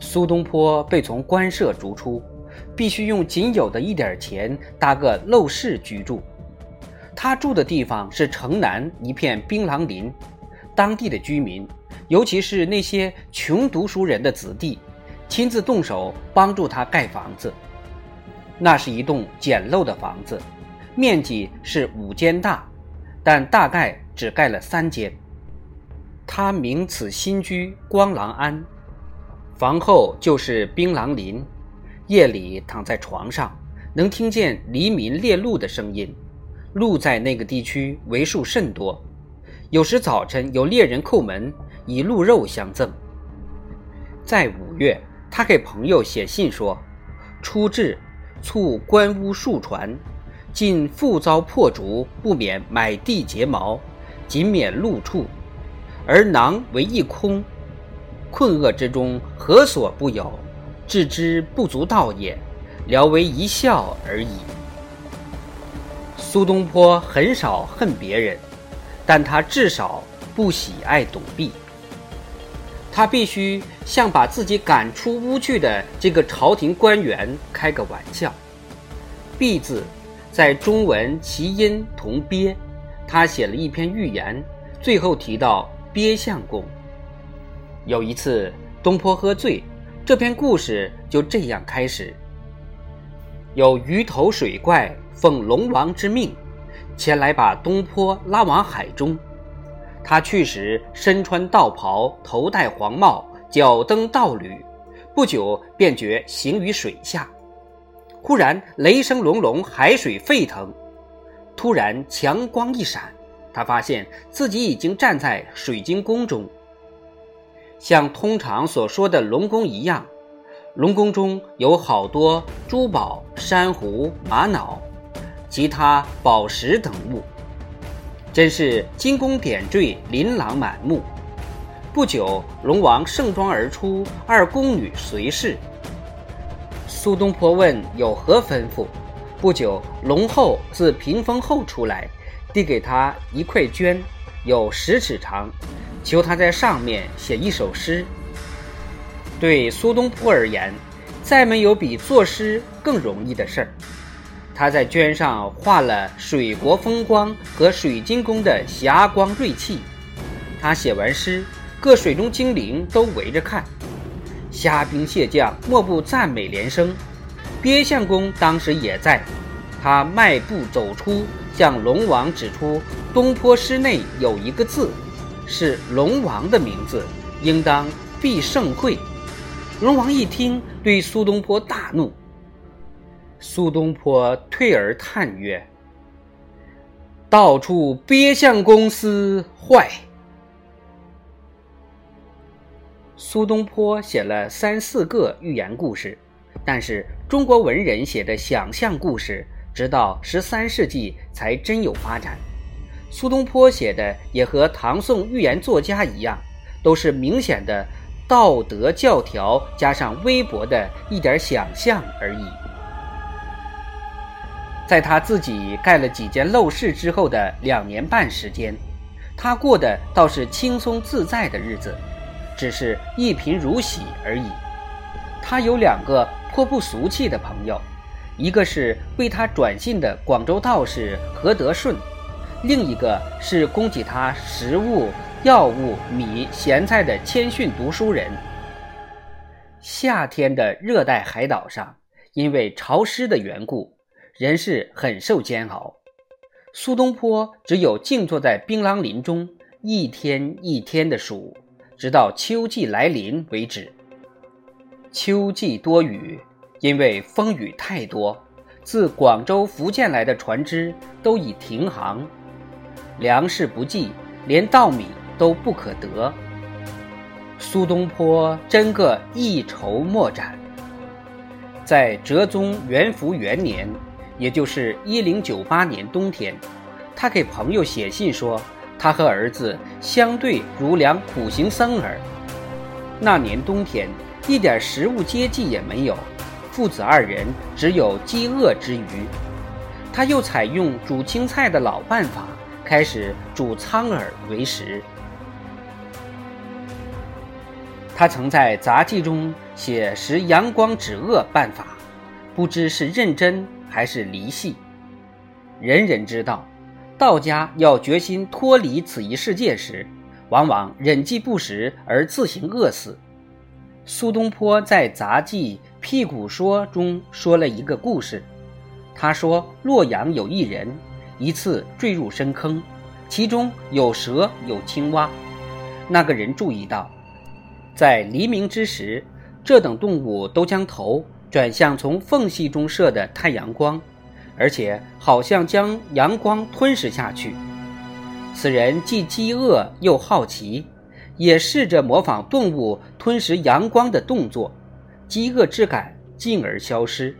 苏东坡被从官舍逐出，必须用仅有的一点钱搭个陋室居住。他住的地方是城南一片槟榔林，当地的居民，尤其是那些穷读书人的子弟，亲自动手帮助他盖房子。那是一栋简陋的房子，面积是五间大，但大概只盖了三间。他名此新居光廊庵。房后就是槟榔林，夜里躺在床上，能听见黎民猎鹿的声音。鹿在那个地区为数甚多，有时早晨有猎人叩门，以鹿肉相赠。在五月，他给朋友写信说：“初至，促官屋数船，尽复遭破竹，不免买地结毛，仅免鹿畜，而囊为一空。”困厄之中，何所不有？置之不足道也，聊为一笑而已。苏东坡很少恨别人，但他至少不喜爱董弼。他必须向把自己赶出屋去的这个朝廷官员开个玩笑。弼字，在中文其音同鳖，他写了一篇寓言，最后提到鳖相公。有一次，东坡喝醉，这篇故事就这样开始：有鱼头水怪奉龙王之命，前来把东坡拉往海中。他去时身穿道袍，头戴黄帽，脚蹬道履，不久便觉行于水下。忽然雷声隆隆，海水沸腾，突然强光一闪，他发现自己已经站在水晶宫中。像通常所说的龙宫一样，龙宫中有好多珠宝、珊瑚、玛瑙、其他宝石等物，真是金宫点缀，琳琅满目。不久，龙王盛装而出，二宫女随侍。苏东坡问有何吩咐？不久，龙后自屏风后出来，递给他一块绢，有十尺长。求他在上面写一首诗。对苏东坡而言，再没有比作诗更容易的事儿。他在绢上画了水国风光和水晶宫的霞光瑞气。他写完诗，各水中精灵都围着看，虾兵蟹将莫不赞美连声。鳖相公当时也在，他迈步走出，向龙王指出东坡诗内有一个字。是龙王的名字，应当必胜会。龙王一听，对苏东坡大怒。苏东坡退而叹曰：“到处鳖相公司坏。”苏东坡写了三四个寓言故事，但是中国文人写的想象故事，直到十三世纪才真有发展。苏东坡写的也和唐宋寓言作家一样，都是明显的道德教条加上微薄的一点想象而已。在他自己盖了几间陋室之后的两年半时间，他过的倒是轻松自在的日子，只是一贫如洗而已。他有两个颇不俗气的朋友，一个是为他转信的广州道士何德顺。另一个是供给他食物、药物、米、咸菜的谦逊读书人。夏天的热带海岛上，因为潮湿的缘故，人是很受煎熬。苏东坡只有静坐在槟榔林中，一天一天的数，直到秋季来临为止。秋季多雨，因为风雨太多，自广州、福建来的船只都已停航。粮食不济，连稻米都不可得。苏东坡真个一筹莫展。在哲宗元符元年，也就是一零九八年冬天，他给朋友写信说，他和儿子相对如两苦行僧儿。那年冬天，一点食物接济也没有，父子二人只有饥饿之余。他又采用煮青菜的老办法。开始煮苍耳为食。他曾在杂记中写识阳光止恶办法，不知是认真还是离戏。人人知道，道家要决心脱离此一世界时，往往忍饥不食而自行饿死。苏东坡在杂记《辟谷说》中说了一个故事，他说洛阳有一人，一次坠入深坑，其中有蛇有青蛙。那个人注意到。在黎明之时，这等动物都将头转向从缝隙中射的太阳光，而且好像将阳光吞噬下去。此人既饥饿又好奇，也试着模仿动物吞食阳光的动作，饥饿之感进而消失。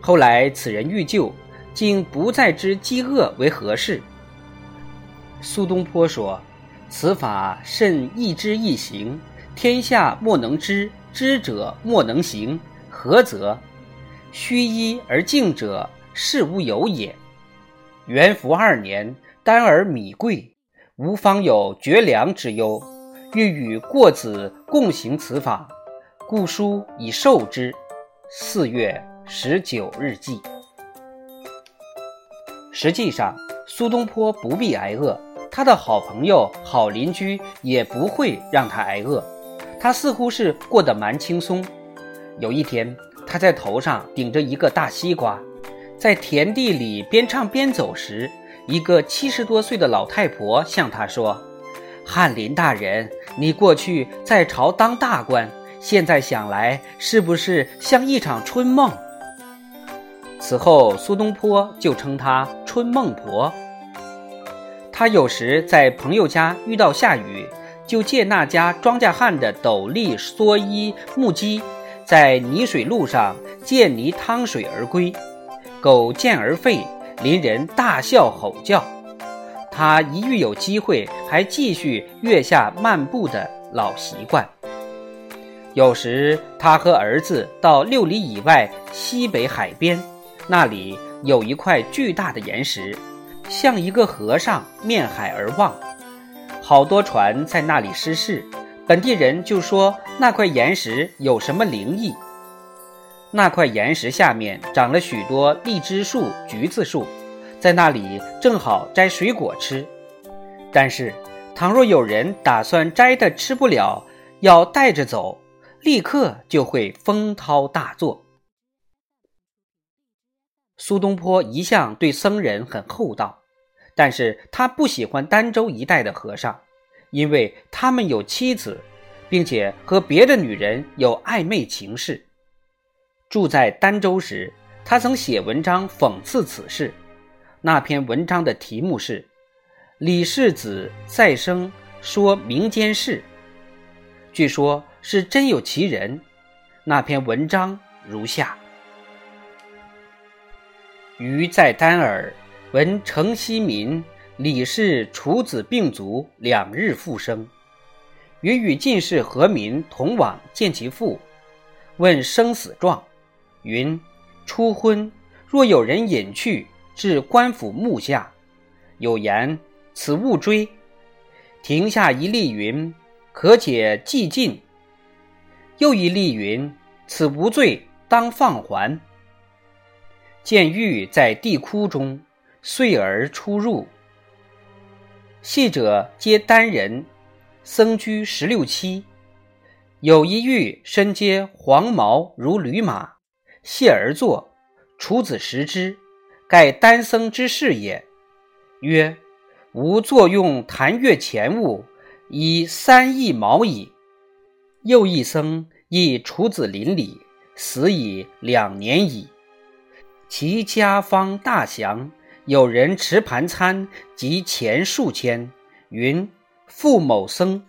后来此人欲救，竟不再知饥饿为何事。苏东坡说：“此法甚易知易行。”天下莫能知，知者莫能行。何则？虚一而静者，事无有也。元符二年，丹而米贵，吾方有绝粮之忧，欲与过子共行此法，故书以授之。四月十九日记。实际上，苏东坡不必挨饿，他的好朋友、好邻居也不会让他挨饿。他似乎是过得蛮轻松。有一天，他在头上顶着一个大西瓜，在田地里边唱边走时，一个七十多岁的老太婆向他说：“翰林大人，你过去在朝当大官，现在想来，是不是像一场春梦？”此后，苏东坡就称她“春梦婆”。他有时在朋友家遇到下雨。就借那家庄稼汉的斗笠、蓑衣、木屐，在泥水路上见泥趟水而归，狗见而吠，邻人大笑吼叫。他一遇有机会，还继续月下漫步的老习惯。有时，他和儿子到六里以外西北海边，那里有一块巨大的岩石，像一个和尚面海而望。好多船在那里失事，本地人就说那块岩石有什么灵异。那块岩石下面长了许多荔枝树、橘子树，在那里正好摘水果吃。但是，倘若有人打算摘的吃不了，要带着走，立刻就会风涛大作。苏东坡一向对僧人很厚道。但是他不喜欢儋州一带的和尚，因为他们有妻子，并且和别的女人有暧昧情事。住在儋州时，他曾写文章讽刺此事。那篇文章的题目是《李世子再生说民间事》，据说是真有其人。那篇文章如下：余在丹耳。闻城西民李氏楚子病卒，两日复生。余与进士何民同往见其父，问生死状。云：初婚，若有人引去，至官府墓下，有言此勿追。亭下一例云：可解既尽。又一例云：此无罪，当放还。见玉在地窟中。遂而出入，戏者皆单人，僧居十六七。有一玉身皆黄毛如驴马，谢而坐。楚子食之，盖单僧之事也。曰：吾作用弹月钱物，以三亿毛矣。又一僧亦楚子邻里，死已两年矣。其家方大祥。有人持盘餐及钱数千，云付某僧。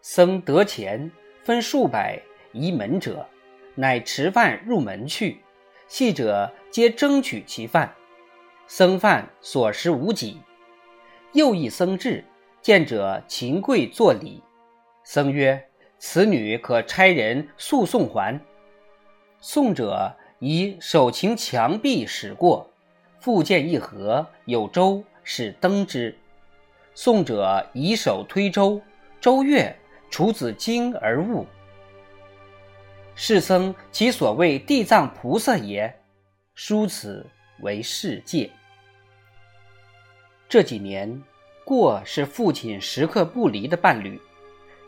僧得钱分数百移门者，乃持饭入门去。戏者皆争取其饭，僧饭所食无几。又一僧至，见者秦跪作礼。僧曰：“此女可差人速送还。”送者以手擎墙壁驶过。复见一河有舟，使登之。宋者以手推舟，舟跃，处子惊而悟。世僧其所谓地藏菩萨也，殊此为世界。这几年，过是父亲时刻不离的伴侣。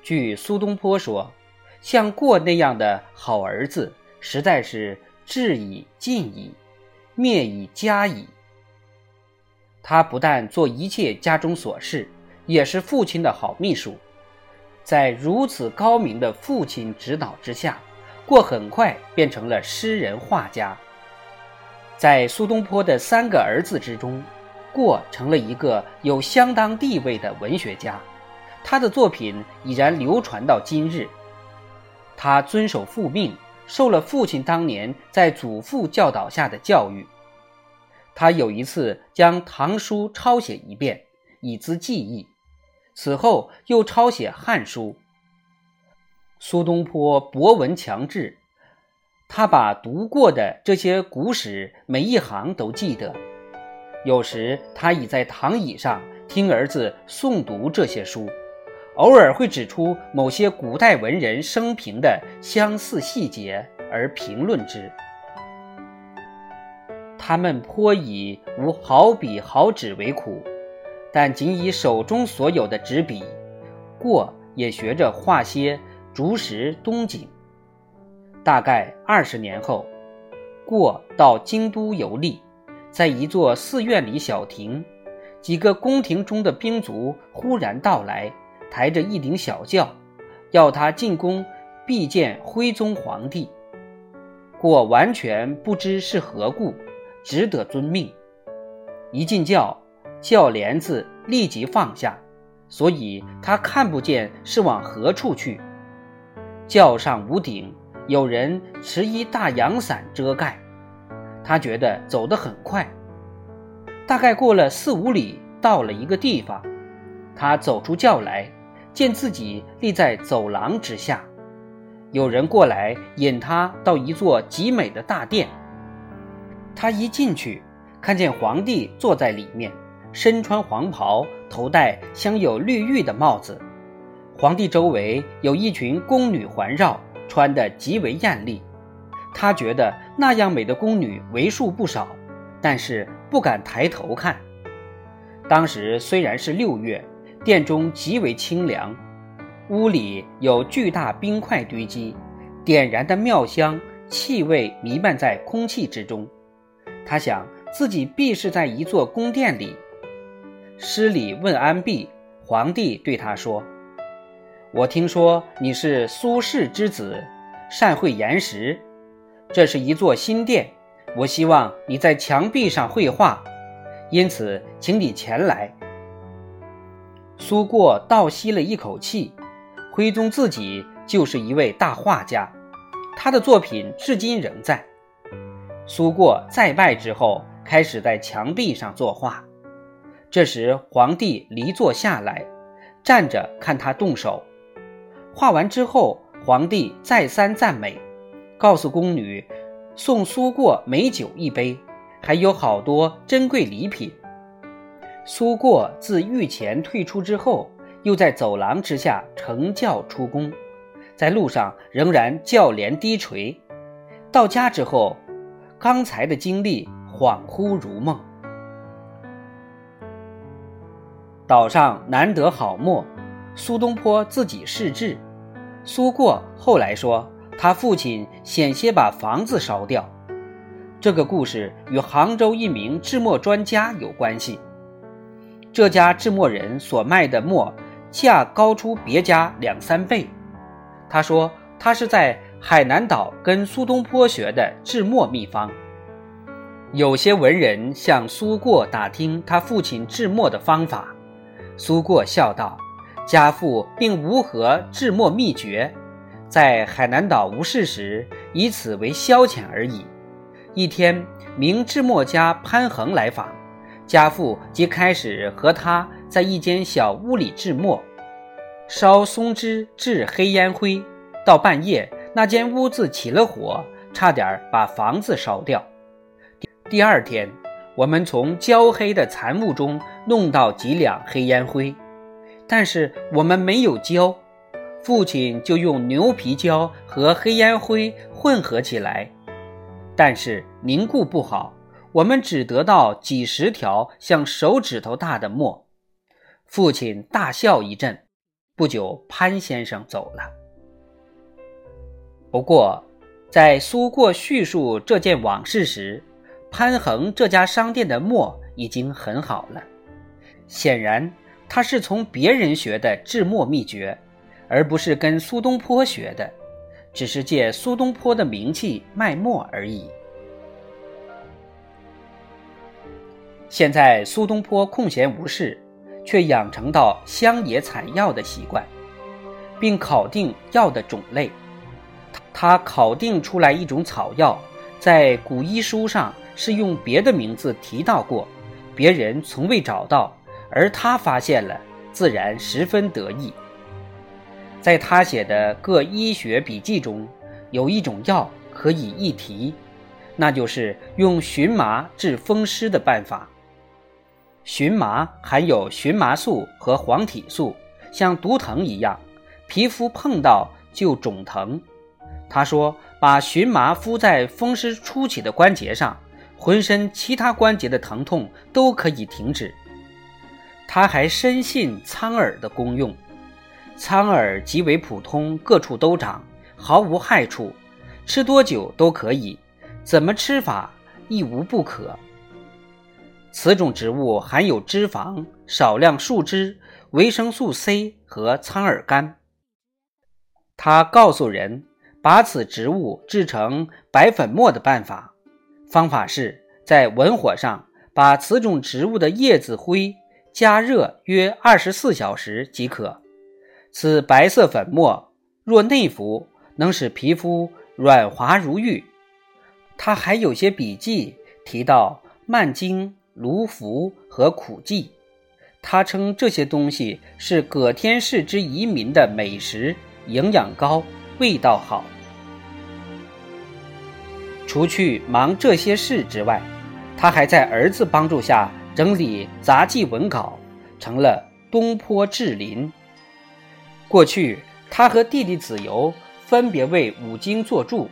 据苏东坡说，像过那样的好儿子，实在是治以尽矣，灭以家矣。他不但做一切家中琐事，也是父亲的好秘书。在如此高明的父亲指导之下，过很快变成了诗人画家。在苏东坡的三个儿子之中，过成了一个有相当地位的文学家，他的作品已然流传到今日。他遵守父命，受了父亲当年在祖父教导下的教育。他有一次将唐书抄写一遍，以资记忆，此后又抄写汉书。苏东坡博闻强志，他把读过的这些古史每一行都记得。有时他倚在躺椅上听儿子诵读这些书，偶尔会指出某些古代文人生平的相似细节而评论之。他们颇以无好笔好纸为苦，但仅以手中所有的纸笔，过也学着画些竹石冬景。大概二十年后，过到京都游历。在一座寺院里小亭，几个宫廷中的兵卒忽然到来，抬着一顶小轿，要他进宫必见徽宗皇帝。过完全不知是何故，只得遵命。一进轿，轿帘子立即放下，所以他看不见是往何处去。轿上无顶，有人持一大阳伞遮盖。他觉得走得很快，大概过了四五里，到了一个地方，他走出轿来，见自己立在走廊之下，有人过来引他到一座极美的大殿。他一进去，看见皇帝坐在里面，身穿黄袍，头戴镶有绿玉的帽子，皇帝周围有一群宫女环绕，穿得极为艳丽。他觉得那样美的宫女为数不少，但是不敢抬头看。当时虽然是六月，殿中极为清凉，屋里有巨大冰块堆积，点燃的妙香气味弥漫在空气之中。他想自己必是在一座宫殿里。施礼问安毕，皇帝对他说：“我听说你是苏轼之子，善会岩石。”这是一座新殿，我希望你在墙壁上绘画，因此请你前来。苏过倒吸了一口气，徽宗自己就是一位大画家，他的作品至今仍在。苏过再拜之后，开始在墙壁上作画。这时皇帝离座下来，站着看他动手。画完之后，皇帝再三赞美。告诉宫女，送苏过美酒一杯，还有好多珍贵礼品。苏过自御前退出之后，又在走廊之下乘轿出宫，在路上仍然轿帘低垂。到家之后，刚才的经历恍惚如梦。岛上难得好墨，苏东坡自己试制。苏过后来说。他父亲险些把房子烧掉，这个故事与杭州一名制墨专家有关系。这家制墨人所卖的墨价高出别家两三倍。他说他是在海南岛跟苏东坡学的制墨秘方。有些文人向苏过打听他父亲制墨的方法，苏过笑道：“家父并无何制墨秘诀。”在海南岛无事时，以此为消遣而已。一天，明制墨家潘衡来访，家父即开始和他在一间小屋里制墨，烧松枝制黑烟灰。到半夜，那间屋子起了火，差点把房子烧掉。第二天，我们从焦黑的残雾中弄到几两黑烟灰，但是我们没有焦。父亲就用牛皮胶和黑烟灰混合起来，但是凝固不好，我们只得到几十条像手指头大的墨。父亲大笑一阵，不久潘先生走了。不过，在苏过叙述这件往事时，潘恒这家商店的墨已经很好了。显然，他是从别人学的制墨秘诀，而不是跟苏东坡学的，只是借苏东坡的名气卖墨而已。现在苏东坡空闲无事，却养成到乡野采药的习惯，并考定药的种类。他考定出来一种草药，在古医书上是用别的名字提到过，别人从未找到。而他发现了，自然十分得意。在他写的各医学笔记中，有一种药可以一提，那就是用荨麻治风湿的办法。荨麻含有荨麻素和黄体素，像毒藤一样，皮肤碰到就肿疼。他说，把荨麻敷在风湿初起的关节上，浑身其他关节的疼痛都可以停止。他还深信苍耳的功用，苍耳极为普通，各处都长，毫无害处，吃多久都可以，怎么吃法亦无不可。此种植物含有脂肪、少量树脂、维生素 C 和苍耳苷。他告诉人把此植物制成白粉末的办法，方法是在文火上把此种植物的叶子灰。加热约二十四小时即可。此白色粉末若内服，能使皮肤软滑如玉。他还有些笔记提到曼精、卢浮和苦剂，他称这些东西是葛天氏之遗民的美食，营养高，味道好。除去忙这些事之外，他还在儿子帮助下。整理杂记文稿，成了《东坡志林》。过去，他和弟弟子由分别为五经作注，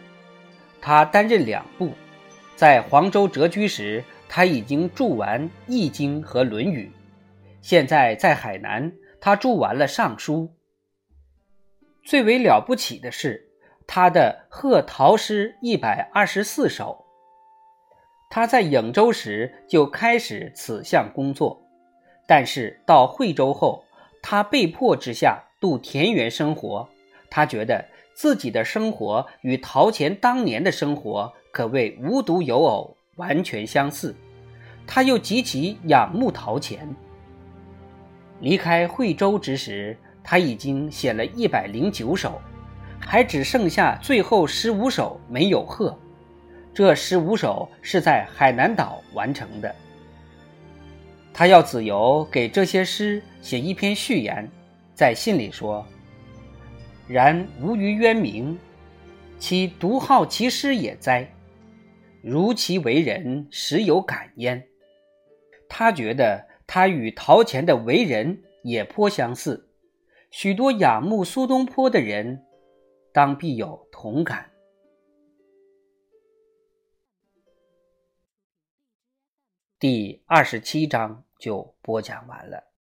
他担任两部。在黄州谪居时，他已经注完《易经》和《论语》。现在在海南，他注完了《尚书》。最为了不起的是，他的《贺陶诗》一百二十四首。他在颍州时就开始此项工作，但是到惠州后，他被迫之下度田园生活。他觉得自己的生活与陶潜当年的生活可谓无独有偶，完全相似。他又极其仰慕陶潜。离开惠州之时，他已经写了一百零九首，还只剩下最后十五首没有贺。这十五首是在海南岛完成的。他要子由给这些诗写一篇序言，在信里说：“然无于渊明，其独好其诗也哉？如其为人，实有感焉。”他觉得他与陶潜的为人也颇相似，许多仰慕苏东坡的人，当必有同感。第二十七章就播讲完了。